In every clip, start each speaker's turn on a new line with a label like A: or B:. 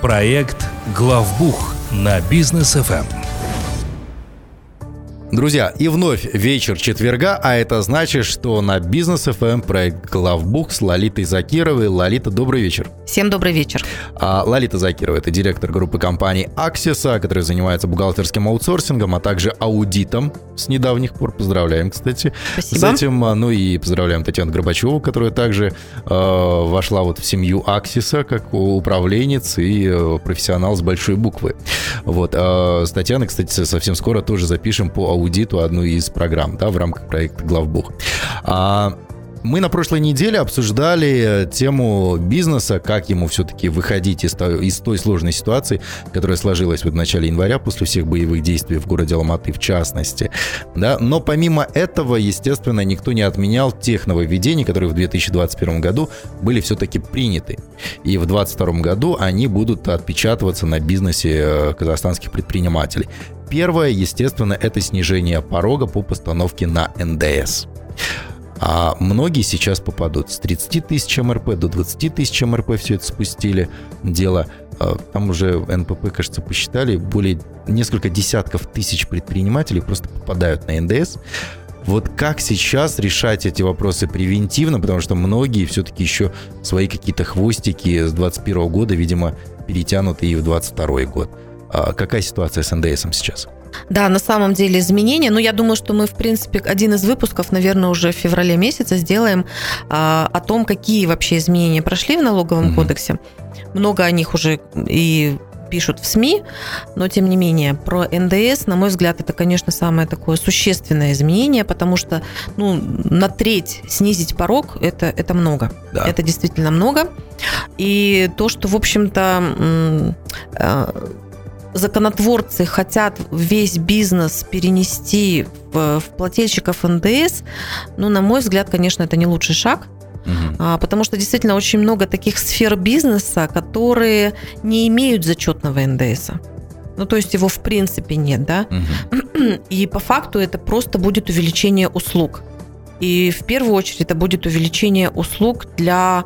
A: Проект «Главбух» на бизнес ФМ.
B: Друзья, и вновь вечер четверга, а это значит, что на Бизнес FM проект «Главбух» с Лолитой Закировой. Лолита, добрый вечер.
C: Всем добрый вечер.
B: А, Лолита Закирова – это директор группы компаний «Аксиса», которая занимается бухгалтерским аутсорсингом, а также аудитом с недавних пор. Поздравляем, кстати.
C: Спасибо.
B: С этим, а, ну и поздравляем Татьяну Горбачеву, которая также э, вошла вот в семью «Аксиса» как управленец и э, профессионал с большой буквы. Вот. А с Татьяной, кстати, совсем скоро тоже запишем по аудиту одну из программ, да, в рамках проекта «Главбух». А, мы на прошлой неделе обсуждали тему бизнеса, как ему все-таки выходить из из той сложной ситуации, которая сложилась вот в начале января после всех боевых действий в городе Алматы в частности. Да? Но помимо этого, естественно, никто не отменял тех нововведений, которые в 2021 году были все-таки приняты. И в 2022 году они будут отпечатываться на бизнесе э, казахстанских предпринимателей. Первое, естественно, это снижение порога по постановке на НДС. А многие сейчас попадут с 30 тысяч МРП до 20 тысяч МРП все это спустили. Дело а, там уже НПП, кажется, посчитали, более несколько десятков тысяч предпринимателей просто попадают на НДС. Вот как сейчас решать эти вопросы превентивно, потому что многие все-таки еще свои какие-то хвостики с 21 года, видимо, перетянуты и в 22 год. А какая ситуация с НДСом сейчас?
C: Да, на самом деле изменения. Ну, я думаю, что мы, в принципе, один из выпусков, наверное, уже в феврале месяце сделаем а, о том, какие вообще изменения прошли в налоговом угу. кодексе. Много о них уже и пишут в СМИ, но тем не менее про НДС, на мой взгляд, это, конечно, самое такое существенное изменение, потому что ну, на треть снизить порог это, это много. Да. Это действительно много. И то, что, в общем-то, э, законотворцы хотят весь бизнес перенести в, в плательщиков НДС, ну, на мой взгляд, конечно, это не лучший шаг. Угу. Потому что действительно очень много таких сфер бизнеса, которые не имеют зачетного НДС. Ну, то есть его в принципе нет, да? Угу. И по факту это просто будет увеличение услуг. И в первую очередь это будет увеличение услуг для,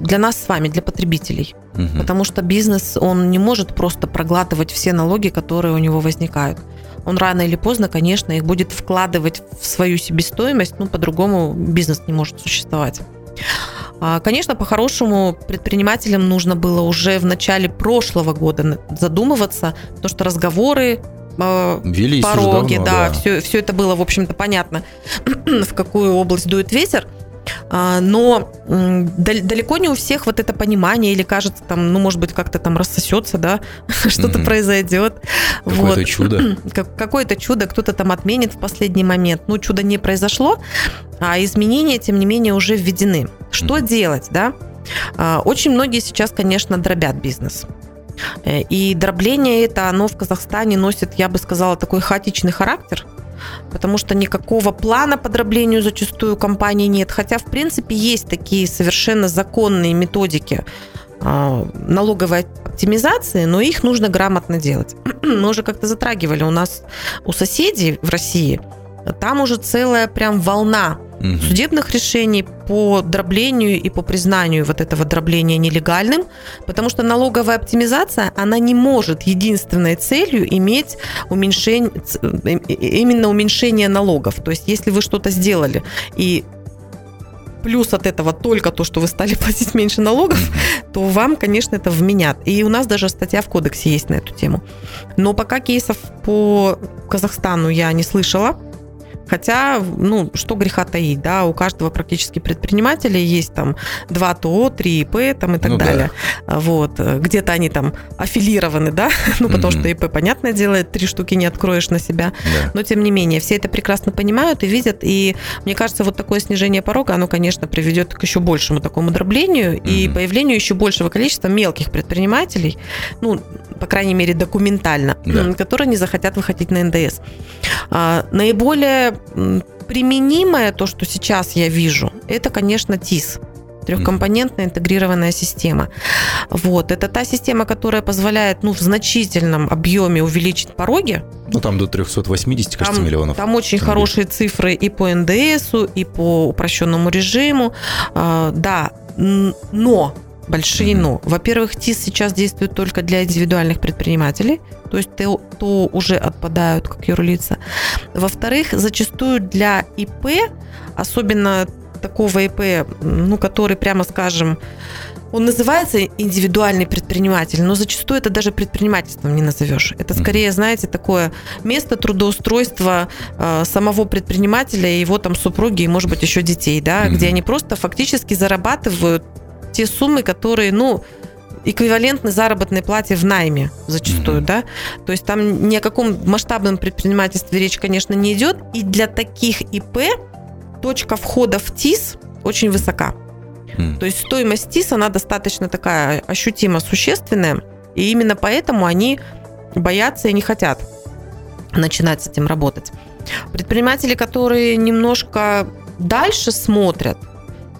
C: для нас с вами, для потребителей. Угу. Потому что бизнес, он не может просто проглатывать все налоги, которые у него возникают. Он рано или поздно, конечно, их будет вкладывать в свою себестоимость, ну, по-другому бизнес не может существовать. А, конечно, по-хорошему предпринимателям нужно было уже в начале прошлого года задумываться, потому что разговоры а, Велись пороги, давно, да, да, все, все это было, в общем-то, понятно, в какую область дует ветер. А, но далеко не у всех вот это понимание или кажется там, ну, может быть, как-то там рассосется, да, что-то mm-hmm. произойдет.
B: Какое-то вот. чудо.
C: Какое-то чудо кто-то там отменит в последний момент. Ну, чудо не произошло, а изменения, тем не менее, уже введены. Что mm-hmm. делать, да? А, очень многие сейчас, конечно, дробят бизнес. Э, и дробление это, оно в Казахстане носит, я бы сказала, такой хаотичный характер потому что никакого плана по дроблению зачастую компании нет. Хотя, в принципе, есть такие совершенно законные методики а, налоговой оптимизации, но их нужно грамотно делать. Мы уже как-то затрагивали у нас у соседей в России, там уже целая прям волна угу. судебных решений по дроблению и по признанию вот этого дробления нелегальным, потому что налоговая оптимизация, она не может единственной целью иметь уменьшение, именно уменьшение налогов. То есть если вы что-то сделали и плюс от этого только то, что вы стали платить меньше налогов, то вам, конечно, это вменят. И у нас даже статья в кодексе есть на эту тему. Но пока кейсов по Казахстану я не слышала. Хотя, ну, что греха таить, да, у каждого практически предпринимателя есть там 2 ТО, 3 ИП там и так ну, далее. Да. Вот, где-то они там аффилированы, да, ну, потому mm-hmm. что ИП, понятное дело, три штуки не откроешь на себя, да. но тем не менее, все это прекрасно понимают и видят, и мне кажется, вот такое снижение порога, оно, конечно, приведет к еще большему такому дроблению mm-hmm. и появлению еще большего количества мелких предпринимателей, ну, по крайней мере, документально, да. которые не захотят выходить на НДС. А, наиболее применимое, то, что сейчас я вижу, это, конечно, ТИС трехкомпонентная интегрированная система. Вот. Это та система, которая позволяет ну, в значительном объеме увеличить пороги.
B: Ну, там до 380, кажется, там, миллионов.
C: Там очень тенге. хорошие цифры и по НДСу, и по упрощенному режиму. А, да, но большие но. Во-первых, ТИС сейчас действует только для индивидуальных предпринимателей, то есть то, то уже отпадают как юрлица. Во-вторых, зачастую для ИП, особенно такого ИП, ну, который, прямо скажем, он называется индивидуальный предприниматель, но зачастую это даже предпринимательством не назовешь. Это скорее, знаете, такое место трудоустройства э, самого предпринимателя и его там супруги и, может быть, еще детей, да,
B: Мгм.
C: где они просто фактически зарабатывают те суммы, которые, ну, эквивалентны заработной плате в найме зачастую,
B: Мгм.
C: да. То есть там ни о каком масштабном предпринимательстве речь, конечно, не идет. И для таких ИП точка входа в ТИС очень высока.
B: М.
C: То есть стоимость ТИС, она достаточно такая ощутимо существенная, и именно поэтому они боятся и не хотят начинать с этим работать. Предприниматели, которые немножко дальше смотрят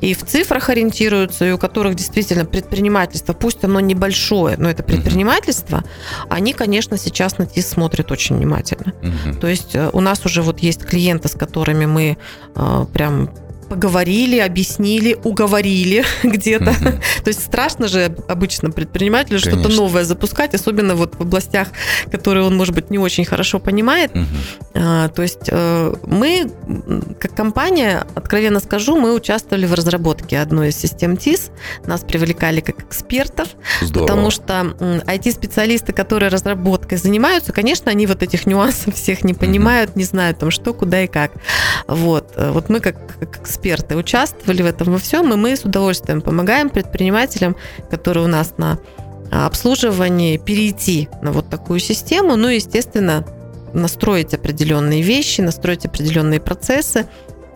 C: и в цифрах ориентируются, и у которых действительно предпринимательство, пусть оно небольшое, но это предпринимательство, они, конечно, сейчас на ТИС смотрят очень внимательно.
B: Мгм.
C: То есть э, у нас уже вот есть клиенты, с которыми мы э, прям поговорили, объяснили, уговорили где-то. То есть страшно же обычно предпринимателю что-то новое запускать, особенно вот в областях, которые он, может быть, не очень хорошо понимает. А, То есть э, мы, как компания, откровенно скажу, мы участвовали в разработке одной из систем ТИС. Нас привлекали как экспертов,
B: Здорово.
C: потому что IT-специалисты, которые разработкой занимаются, конечно, они вот этих нюансов всех не понимают, не знают там что, куда и как. Вот, Э, вот мы как, как эксперты участвовали в этом во всем, и мы с удовольствием помогаем предпринимателям, которые у нас на а, обслуживании, перейти на вот такую систему, ну, и, естественно, настроить определенные вещи, настроить определенные процессы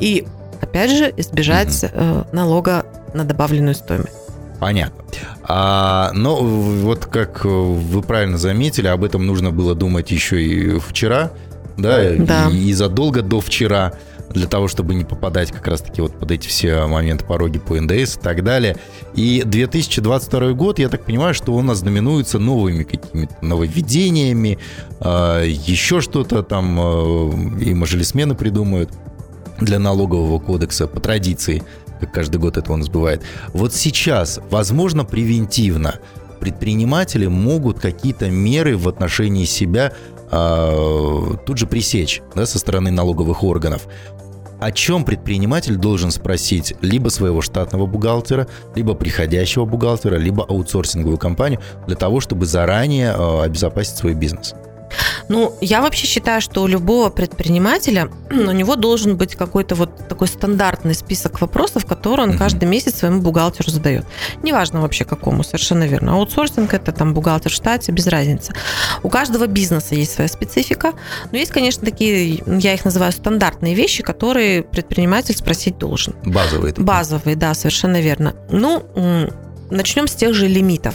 C: и, опять же, избежать э, налога на добавленную стоимость.
B: Понятно. А, но вот как вы правильно заметили, об этом нужно было думать еще и вчера, да,
C: Да.
B: И, и задолго до вчера, для того, чтобы не попадать как раз-таки вот под эти все моменты пороги по ндс и так далее. И 2022 год, я так понимаю, что он ознаменуется новыми какими-то нововведениями, а, еще что-то там а, и мажилисмены придумают для налогового кодекса по традиции, как каждый год это у нас бывает. Вот сейчас, возможно, превентивно предприниматели могут какие-то меры в отношении себя а, тут же пресечь да, со стороны налоговых органов. О чем предприниматель должен спросить либо своего штатного бухгалтера, либо приходящего бухгалтера, либо аутсорсинговую компанию для того, чтобы заранее а, обезопасить свой бизнес?
C: Ну, я вообще считаю, что у любого предпринимателя у него должен быть какой-то вот такой стандартный список вопросов, которые он каждый месяц своему бухгалтеру задает. Неважно вообще какому, совершенно верно. Аутсорсинг это там бухгалтер в штате, без разницы. У каждого бизнеса есть своя специфика, но есть, конечно, такие, я их называю стандартные вещи, которые предприниматель спросить должен.
B: Базовые. такие.
C: Базовые, да, совершенно верно. Ну, начнем с тех же лимитов.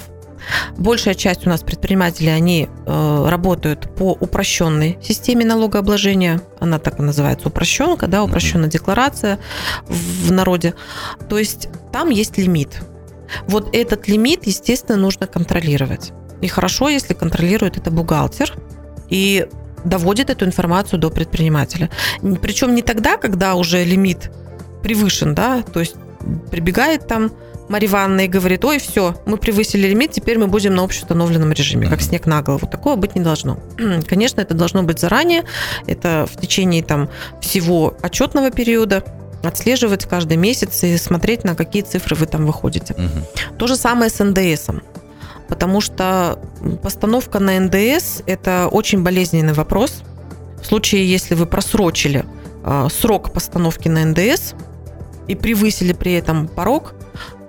C: Большая часть у нас предпринимателей, они э, работают по упрощенной системе налогообложения. Она так и называется, упрощенка, да, упрощенная декларация в в народе. То есть там есть лимит. Вот этот лимит, естественно, нужно контролировать. И хорошо, если контролирует это бухгалтер и доводит эту информацию до предпринимателя. Причем не тогда, когда уже лимит превышен, да, то есть прибегает там Марья Ивановна и говорит, ой, все, мы превысили лимит, теперь мы будем на общеустановленном режиме, как снег на голову. Такого быть не должно. Конечно, это должно быть заранее, это в течение там всего отчетного периода, отслеживать каждый месяц и смотреть, на какие цифры вы там выходите.
B: Мгм.
C: То же самое с НДСом. Потому что постановка на НДС – это очень болезненный вопрос. В случае, если вы просрочили э, срок постановки на НДС и превысили при этом порог,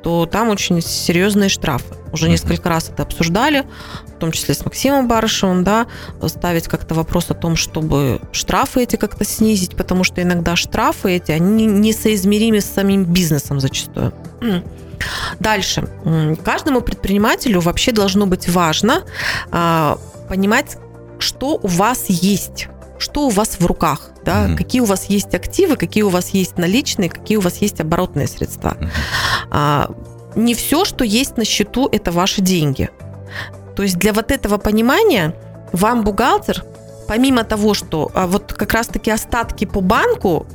C: то там очень серьезные штрафы. Уже несколько раз это обсуждали, в том числе с Максимом Барышевым, да, ставить как-то вопрос о том, чтобы штрафы эти как-то снизить, потому что иногда штрафы эти, они несоизмеримы с самим бизнесом зачастую. Дальше. Каждому предпринимателю вообще должно быть важно а, понимать, что у вас есть, что у вас в руках, да,
B: Мгм.
C: какие у вас есть активы, какие у вас есть наличные, какие у вас есть оборотные средства.
B: Мгм.
C: А, не все, что есть на счету, это ваши деньги. То есть для вот этого понимания вам бухгалтер, помимо того, что а, вот как раз-таки остатки по банку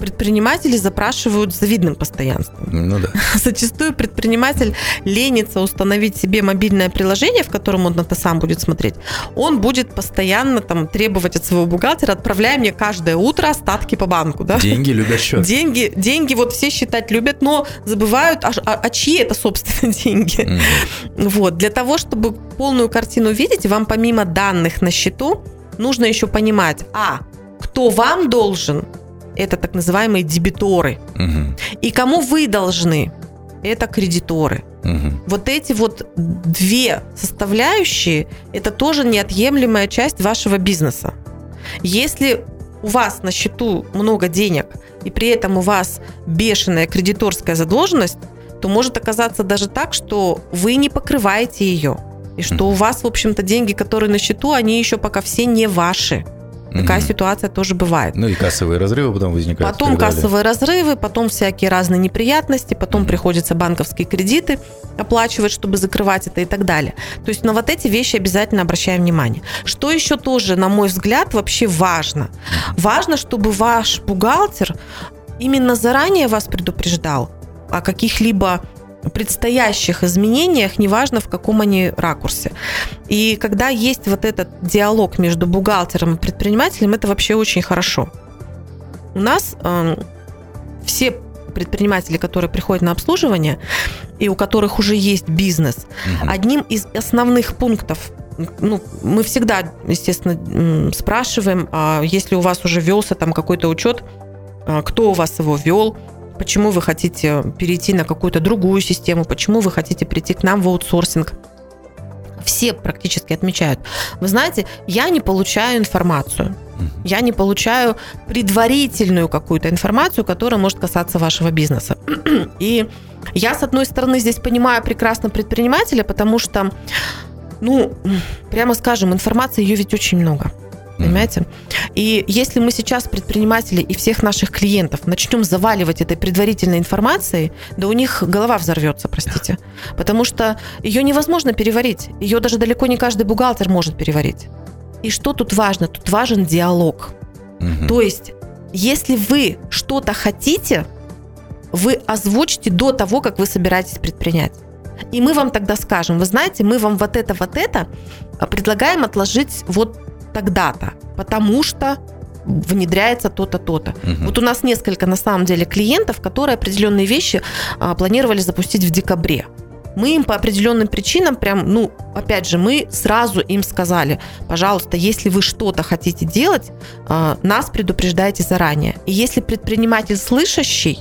C: предприниматели запрашивают с завидным постоянством.
B: Ну да.
C: Зачастую предприниматель ленится установить себе мобильное приложение, в котором он это сам будет смотреть. Он будет постоянно там требовать от своего бухгалтера, отправляй мне каждое утро остатки по банку. Да?
B: Деньги любят счет.
C: Деньги, деньги вот все считать любят, но забывают, а, а, а чьи это, собственно, деньги. Mm. Вот. Для того, чтобы полную картину видеть, вам помимо данных на счету, нужно еще понимать, а, кто вам должен, это так называемые дебиторы. Угу. И кому вы должны, это кредиторы. Угу. Вот эти вот две составляющие, это тоже неотъемлемая часть вашего бизнеса. Если у вас на счету много денег, и при этом у вас бешеная кредиторская задолженность, то может оказаться даже так, что вы не покрываете ее. И что у вас, в общем-то, деньги, которые на счету, они еще пока все не ваши. Такая mm ситуация тоже бывает.
B: Ну и кассовые разрывы потом возникают.
C: Потом кассовые разрывы, потом всякие разные неприятности, потом mm приходится банковские кредиты оплачивать, чтобы закрывать это и так далее. То есть на вот эти вещи обязательно обращаем внимание. Что еще тоже, на мой взгляд, вообще важно? Важно, чтобы ваш бухгалтер именно заранее вас предупреждал о каких-либо предстоящих изменениях, неважно в каком они ракурсе. И когда есть вот этот диалог между бухгалтером и предпринимателем, это вообще очень хорошо. У нас э, все предприниматели, которые приходят на обслуживание и у которых уже есть бизнес, угу. одним из основных пунктов ну, мы всегда, естественно, спрашиваем, а если у вас уже велся там какой-то учет, а, кто у вас его вел, почему вы хотите перейти на какую-то другую систему, почему вы хотите прийти к нам в аутсорсинг. Все практически отмечают. Вы знаете, я не получаю информацию. Я не получаю предварительную какую-то информацию, которая может касаться вашего бизнеса. И я, с одной стороны, здесь понимаю прекрасно предпринимателя, потому что, ну, прямо скажем, информации ее ведь очень много. Понимаете? И если мы сейчас предприниматели и всех наших клиентов начнем заваливать этой предварительной информацией, да у них голова взорвется, простите. Потому что ее невозможно переварить. Ее даже далеко не каждый бухгалтер может переварить. И что тут важно? Тут важен диалог. Угу. То есть, если вы что-то хотите, вы озвучите до того, как вы собираетесь предпринять. И мы вам тогда скажем, вы знаете, мы вам вот это, вот это предлагаем отложить вот тогда-то, потому что внедряется то-то, то-то. Угу. Вот у нас несколько, на самом деле, клиентов, которые определенные вещи а, планировали запустить в декабре. Мы им по определенным причинам, прям, ну, опять же, мы сразу им сказали, пожалуйста, если вы что-то хотите делать, а, нас предупреждайте заранее. И если предприниматель слышащий,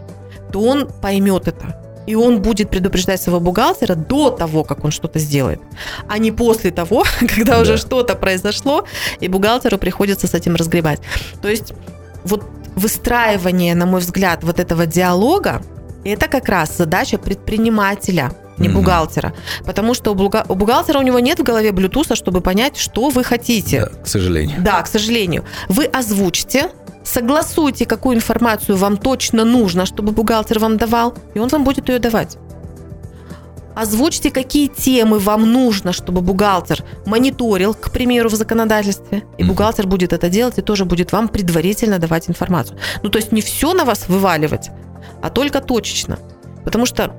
C: то он поймет это и он будет предупреждать своего бухгалтера до того, как он что-то сделает, а не после того, когда да. уже что-то произошло, и бухгалтеру приходится с этим разгребать. То есть вот выстраивание, на мой взгляд, вот этого диалога, это как раз задача предпринимателя, не mm-hmm. бухгалтера. Потому что у, у бухгалтера у него нет в голове блютуса, чтобы понять, что вы хотите.
B: Да, к сожалению.
C: Да, к сожалению. Вы озвучите, согласуйте, какую информацию вам точно нужно, чтобы бухгалтер вам давал, и он вам будет ее давать. Озвучьте, какие темы вам нужно, чтобы бухгалтер мониторил, к примеру, в законодательстве. И бухгалтер будет это делать и тоже будет вам предварительно давать информацию. Ну, то есть не все на вас вываливать, а только точечно. Потому что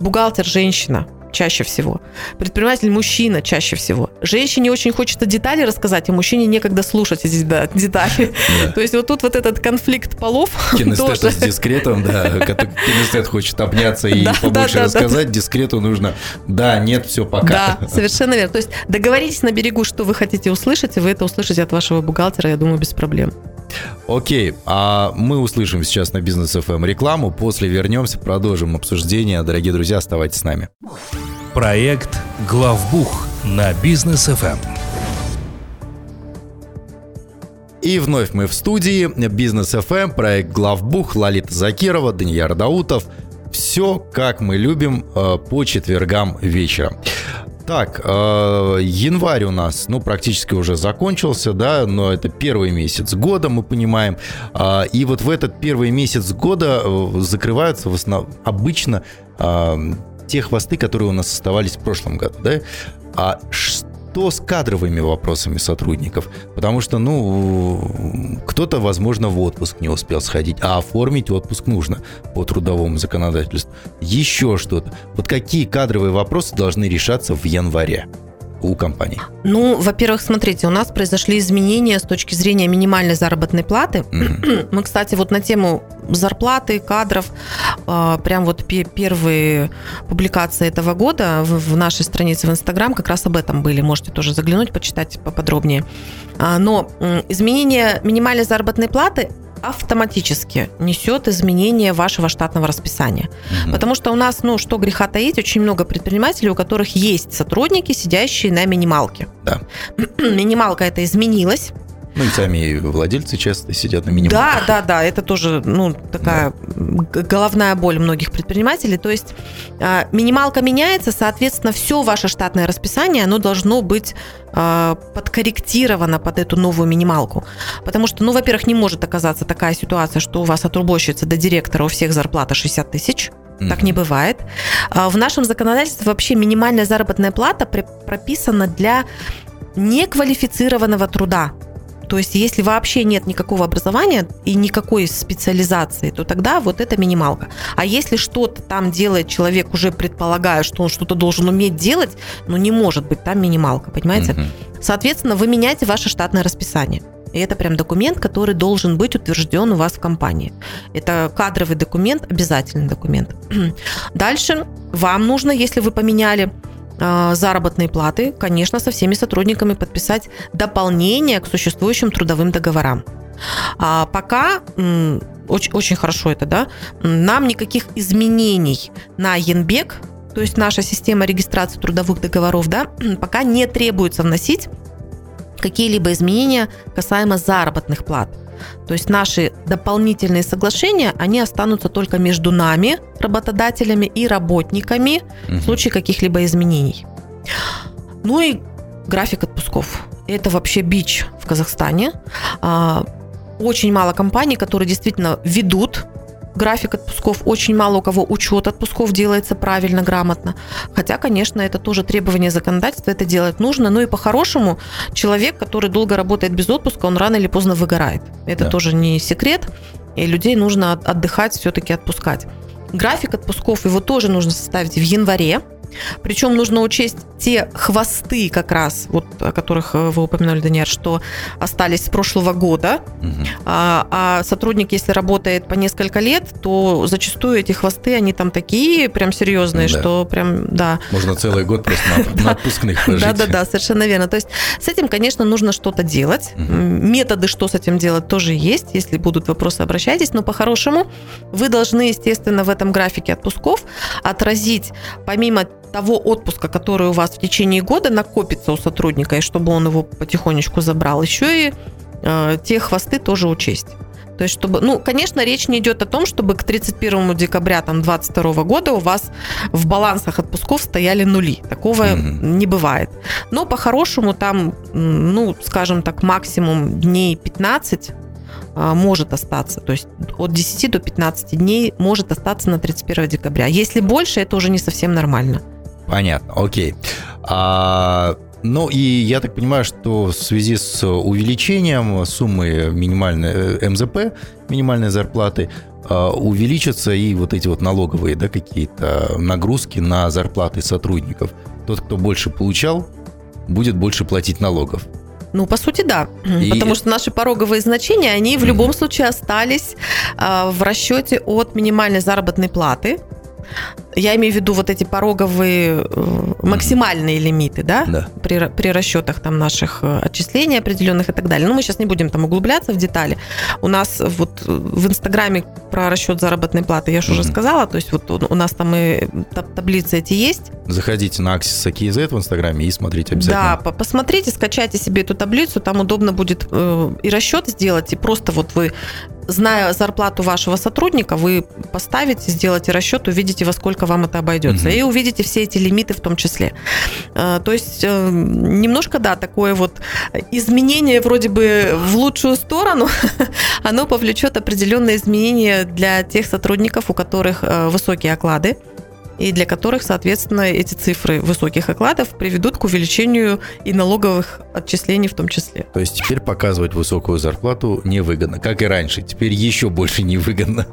C: бухгалтер женщина, чаще всего. Предприниматель мужчина чаще всего. Женщине очень хочется детали рассказать, а мужчине некогда слушать эти детали. Да. То есть вот тут вот этот конфликт полов
B: Кинестет с дискретом, да. Кинестет хочет обняться и да, побольше да, рассказать. Дискрету нужно да, нет, все, пока.
C: Да, совершенно верно. То есть договоритесь на берегу, что вы хотите услышать, и вы это услышите от вашего бухгалтера, я думаю, без проблем.
B: Окей, а мы услышим сейчас на Бизнес ФМ рекламу, после вернемся, продолжим обсуждение. Дорогие друзья, оставайтесь с нами.
A: Проект «Главбух» на Бизнес ФМ.
B: И вновь мы в студии Бизнес ФМ, проект Главбух, Лалита Закирова, Данияр Даутов. Все, как мы любим, э, по четвергам вечером. Так, э, январь у нас, ну, практически уже закончился, да, но это первый месяц года, мы понимаем. Э, и вот в этот первый месяц года э, закрываются в основном, обычно э, те хвосты, которые у нас оставались в прошлом году, да. А что с кадровыми вопросами сотрудников? Потому что, ну, кто-то, возможно, в отпуск не успел сходить, а оформить отпуск нужно по трудовому законодательству. Еще что-то. Вот какие кадровые вопросы должны решаться в январе? у компаний?
C: Ну, во-первых, смотрите, у нас произошли изменения с точки зрения минимальной заработной платы. Mm-hmm. Мы, кстати, вот на тему зарплаты, кадров, а, прям вот первые публикации этого года в нашей странице в Инстаграм как раз об этом были. Можете тоже заглянуть, почитать поподробнее. А, но изменение минимальной заработной платы автоматически несет изменение вашего штатного расписания. Угу. Потому что у нас, ну, что греха таить, очень много предпринимателей, у которых есть сотрудники, сидящие на минималке.
B: Да.
C: Минималка это изменилась.
B: Ну и сами владельцы часто сидят на минималках.
C: Да, да, да, это тоже ну, такая да. головная боль многих предпринимателей. То есть а, минималка меняется, соответственно, все ваше штатное расписание, оно должно быть а, подкорректировано под эту новую минималку. Потому что, ну, во-первых, не может оказаться такая ситуация, что у вас от уборщицы до директора у всех зарплата 60 тысяч. Так не бывает. А, в нашем законодательстве вообще минимальная заработная плата прописана для неквалифицированного труда. То есть, если вообще нет никакого образования и никакой специализации, то тогда вот это минималка. А если что-то там делает человек, уже предполагая, что он что-то должен уметь делать, ну не может быть там минималка, понимаете? Угу. Соответственно, вы меняете ваше штатное расписание. И это прям документ, который должен быть утвержден у вас в компании. Это кадровый документ, обязательный документ. Дальше вам нужно, если вы поменяли заработной платы, конечно, со всеми сотрудниками подписать дополнение к существующим трудовым договорам. А пока очень, очень хорошо это, да, нам никаких изменений на Янбек, то есть наша система регистрации трудовых договоров, да, пока не требуется вносить какие-либо изменения касаемо заработных плат. То есть наши дополнительные соглашения, они останутся только между нами, работодателями и работниками угу. в случае каких-либо изменений. Ну и график отпусков. Это вообще бич в Казахстане. А, очень мало компаний, которые действительно ведут график отпусков, очень мало у кого учет отпусков делается правильно, грамотно. Хотя, конечно, это тоже требование законодательства, это делать нужно. Ну и по-хорошему, человек, который долго работает без отпуска, он рано или поздно выгорает. Это да. тоже не секрет. И людей нужно отдыхать, все-таки отпускать. График отпусков его тоже нужно составить в январе. Причем нужно учесть те хвосты как раз, вот о которых э, вы упомянули, Даниэль, что остались с прошлого года. Угу. А, а сотрудник, если работает по несколько лет, то зачастую эти хвосты, они там такие прям серьезные, да. что прям, да.
B: Можно целый год просто на, на отпускных пожить.
C: Да-да-да, совершенно верно. То есть с этим, конечно, нужно что-то делать. Угу. Методы, что с этим делать, тоже есть. Если будут вопросы, обращайтесь. Но по-хорошему вы должны, естественно, в этом графике отпусков отразить, помимо того отпуска, который у вас в течение года накопится у сотрудника, и чтобы он его потихонечку забрал, еще и э, те хвосты тоже учесть. То есть, чтобы, ну, конечно, речь не идет о том, чтобы к 31 декабря там, 2022 года у вас в балансах отпусков стояли нули. Такого mm-hmm. не бывает. Но по-хорошему там, ну, скажем так, максимум дней 15 а, может остаться. То есть от 10 до 15 дней может остаться на 31 декабря. Если больше, это уже не совсем нормально.
B: Понятно, окей. А, ну и я так понимаю, что в связи с увеличением суммы минимальной э, МЗП, минимальной зарплаты, а, увеличатся и вот эти вот налоговые да, какие-то нагрузки на зарплаты сотрудников. Тот, кто больше получал, будет больше платить налогов.
C: Ну, по сути, да. И... Потому что наши пороговые значения, они в любом случае остались а, в расчете от минимальной заработной платы. Я имею в виду вот эти пороговые э, максимальные лимиты, да, да. При, при расчетах там наших э, отчислений определенных и так далее. Но мы сейчас не будем там углубляться в детали. У нас вот в Инстаграме про расчет заработной платы я же уже сказала, то есть вот у нас там и таблицы эти есть.
B: Заходите на Axis KZ в Инстаграме и смотрите обязательно.
C: Да, посмотрите, скачайте себе эту таблицу, там удобно будет э, и расчет сделать, и просто вот вы зная зарплату вашего сотрудника, вы поставите, сделаете расчет, увидите, во сколько вам это обойдется. Угу. И увидите все эти лимиты в том числе. Э, то есть э, немножко, да, такое вот изменение вроде бы в лучшую сторону, оно повлечет определенные изменения для тех сотрудников, у которых э, высокие оклады. И для которых, соответственно, эти цифры высоких окладов приведут к увеличению и налоговых отчислений в том числе.
B: То есть теперь показывать высокую зарплату невыгодно, как и раньше. Теперь еще больше невыгодно.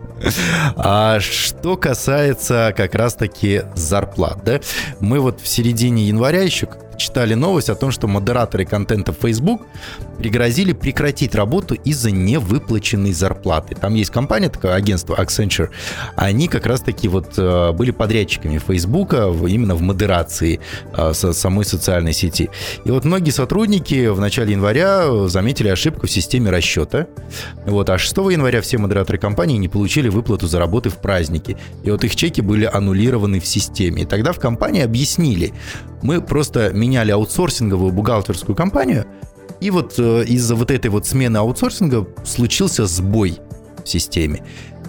B: А что касается как раз-таки зарплат, да, мы вот в середине января еще читали новость о том, что модераторы контента Facebook пригрозили прекратить работу из-за невыплаченной зарплаты. Там есть компания, такое агентство Accenture, они как раз-таки вот э, были подрядчиками Facebook именно в модерации э, самой социальной сети. И вот многие сотрудники в начале января заметили ошибку в системе расчета. Вот, а 6 января все модераторы компании не получили выплату за работы в праздники. И вот их чеки были аннулированы в системе. И тогда в компании объяснили, мы просто меняли аутсорсинговую бухгалтерскую компанию, и вот э, из-за вот этой вот смены аутсорсинга случился сбой в системе.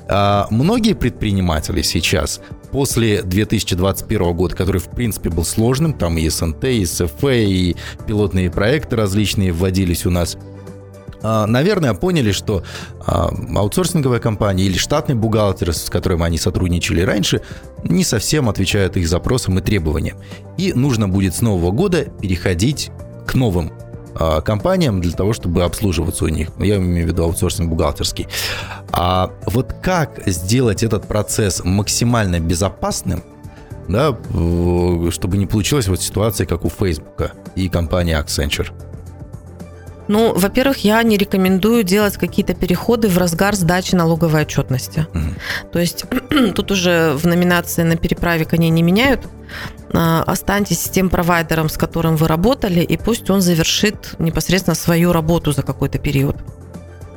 B: А многие предприниматели сейчас после 2021 года, который, в принципе, был сложным, там и СНТ, и СФ, и пилотные проекты различные вводились у нас, наверное, поняли, что а, аутсорсинговая компания или штатный бухгалтер, с которым они сотрудничали раньше, не совсем отвечают их запросам и требованиям. И нужно будет с нового года переходить к новым а, компаниям для того, чтобы обслуживаться у них. Я имею в виду аутсорсинг бухгалтерский. А вот как сделать этот процесс максимально безопасным, да, чтобы не получилась вот ситуация, как у Facebook и компании Accenture?
C: Ну, во-первых, я не рекомендую делать какие-то переходы в разгар сдачи налоговой отчетности. Mm-hmm. То есть тут уже в номинации на переправе коней не меняют. А, останьтесь с тем провайдером, с которым вы работали, и пусть он завершит непосредственно свою работу за какой-то период.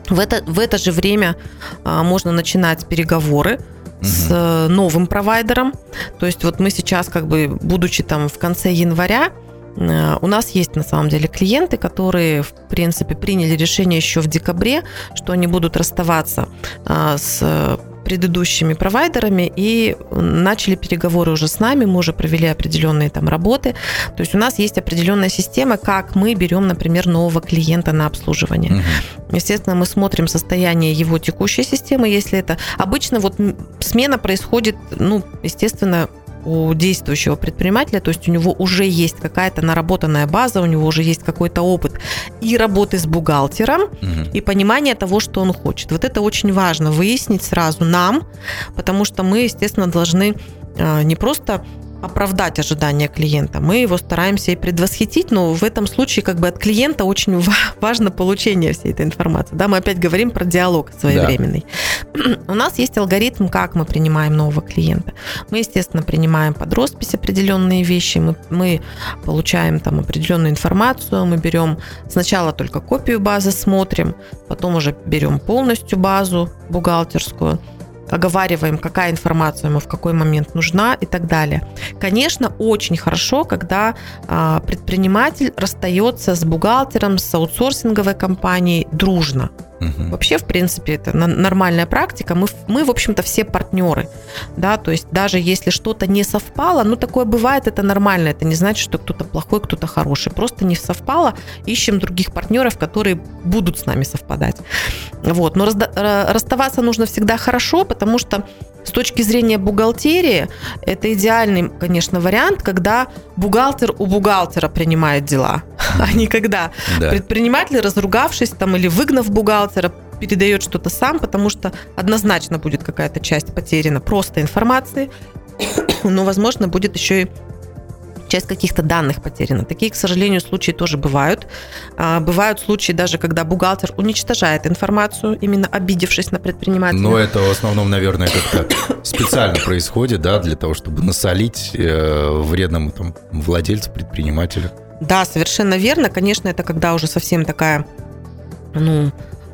C: В это, в это же время а, можно начинать переговоры с угу. новым провайдером. То есть вот мы сейчас, как бы, будучи там в конце января, у нас есть на самом деле клиенты, которые, в принципе, приняли решение еще в декабре, что они будут расставаться а, с предыдущими провайдерами и начали переговоры уже с нами, мы уже провели определенные там работы. То есть у нас есть определенная система, как мы берем, например, нового клиента на обслуживание. Угу. Естественно, мы смотрим состояние его текущей системы, если это... Обычно вот смена происходит, ну, естественно, у действующего предпринимателя, то есть у него уже есть какая-то наработанная база, у него уже есть какой-то опыт и работы с бухгалтером, угу. и понимание того, что он хочет. Вот это очень важно выяснить сразу нам, потому что мы, естественно, должны а, не просто оправдать ожидания клиента. Мы его стараемся и предвосхитить, но в этом случае как бы от клиента очень важно получение всей этой информации. Да, мы опять говорим про диалог своевременный. Да. У нас есть алгоритм, как мы принимаем нового клиента. Мы, естественно, принимаем под роспись определенные вещи, мы, мы получаем там определенную информацию, мы берем сначала только копию базы, смотрим, потом уже берем полностью базу бухгалтерскую, оговариваем, какая информация ему в какой момент нужна и так далее. Конечно, очень хорошо, когда а, предприниматель расстается с бухгалтером, с аутсорсинговой компанией дружно. Угу. Вообще, в принципе, это нормальная практика. Мы, мы, в общем-то, все партнеры. Да, то есть даже если что-то не совпало, ну, такое бывает, это нормально. Это не значит, что кто-то плохой, кто-то хороший. Просто не совпало, ищем других партнеров, которые будут с нами совпадать. Вот. Но расставаться нужно всегда хорошо, потому что с точки зрения бухгалтерии, это идеальный, конечно, вариант, когда бухгалтер у бухгалтера принимает дела, а не когда да. предприниматель, разругавшись там или выгнав бухгалтера, передает что-то сам, потому что однозначно будет какая-то часть потеряна просто информации, но, возможно, будет еще и часть каких-то данных потеряна. Такие, к сожалению, случаи тоже бывают. А, бывают случаи даже, когда бухгалтер уничтожает информацию, именно обидевшись на предпринимателя.
B: Но это в основном, наверное, как-то специально происходит, да, для того, чтобы насолить э, вредному там, владельцу, предпринимателю.
C: Да, совершенно верно. Конечно, это когда уже совсем такая, ну,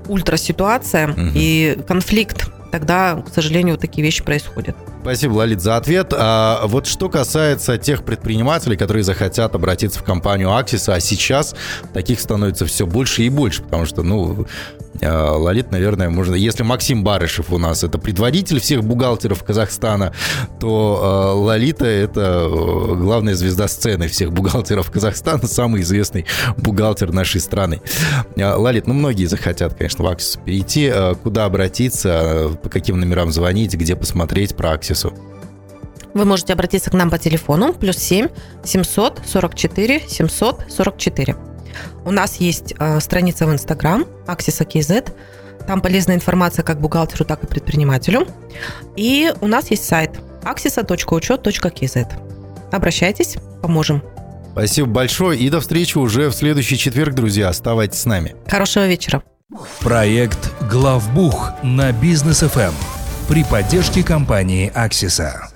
C: ультраситуация угу. и конфликт тогда, к сожалению, вот такие вещи происходят.
B: Спасибо, Лалит, за ответ. А вот что касается тех предпринимателей, которые захотят обратиться в компанию Axis, а сейчас таких становится все больше и больше, потому что, ну, а, Лолит, наверное, можно... Если Максим Барышев у нас это предводитель всех бухгалтеров Казахстана, то а, Лолита это э, главная звезда сцены всех бухгалтеров Казахстана, самый известный бухгалтер нашей страны. А, Лолит, ну многие захотят, конечно, в Аксису перейти. Куда обратиться, по каким номерам звонить, где посмотреть про Аксису?
C: вы можете обратиться к нам по телефону плюс 7 744 744. У нас есть э, страница в Инстаграм Аксиса KZ. Там полезная информация как бухгалтеру, так и предпринимателю. И у нас есть сайт axisa.учет.kz. Обращайтесь, поможем.
B: Спасибо большое и до встречи уже в следующий четверг, друзья. Оставайтесь с нами.
C: Хорошего вечера.
A: Проект «Главбух» на Бизнес ФМ при поддержке компании «Аксиса».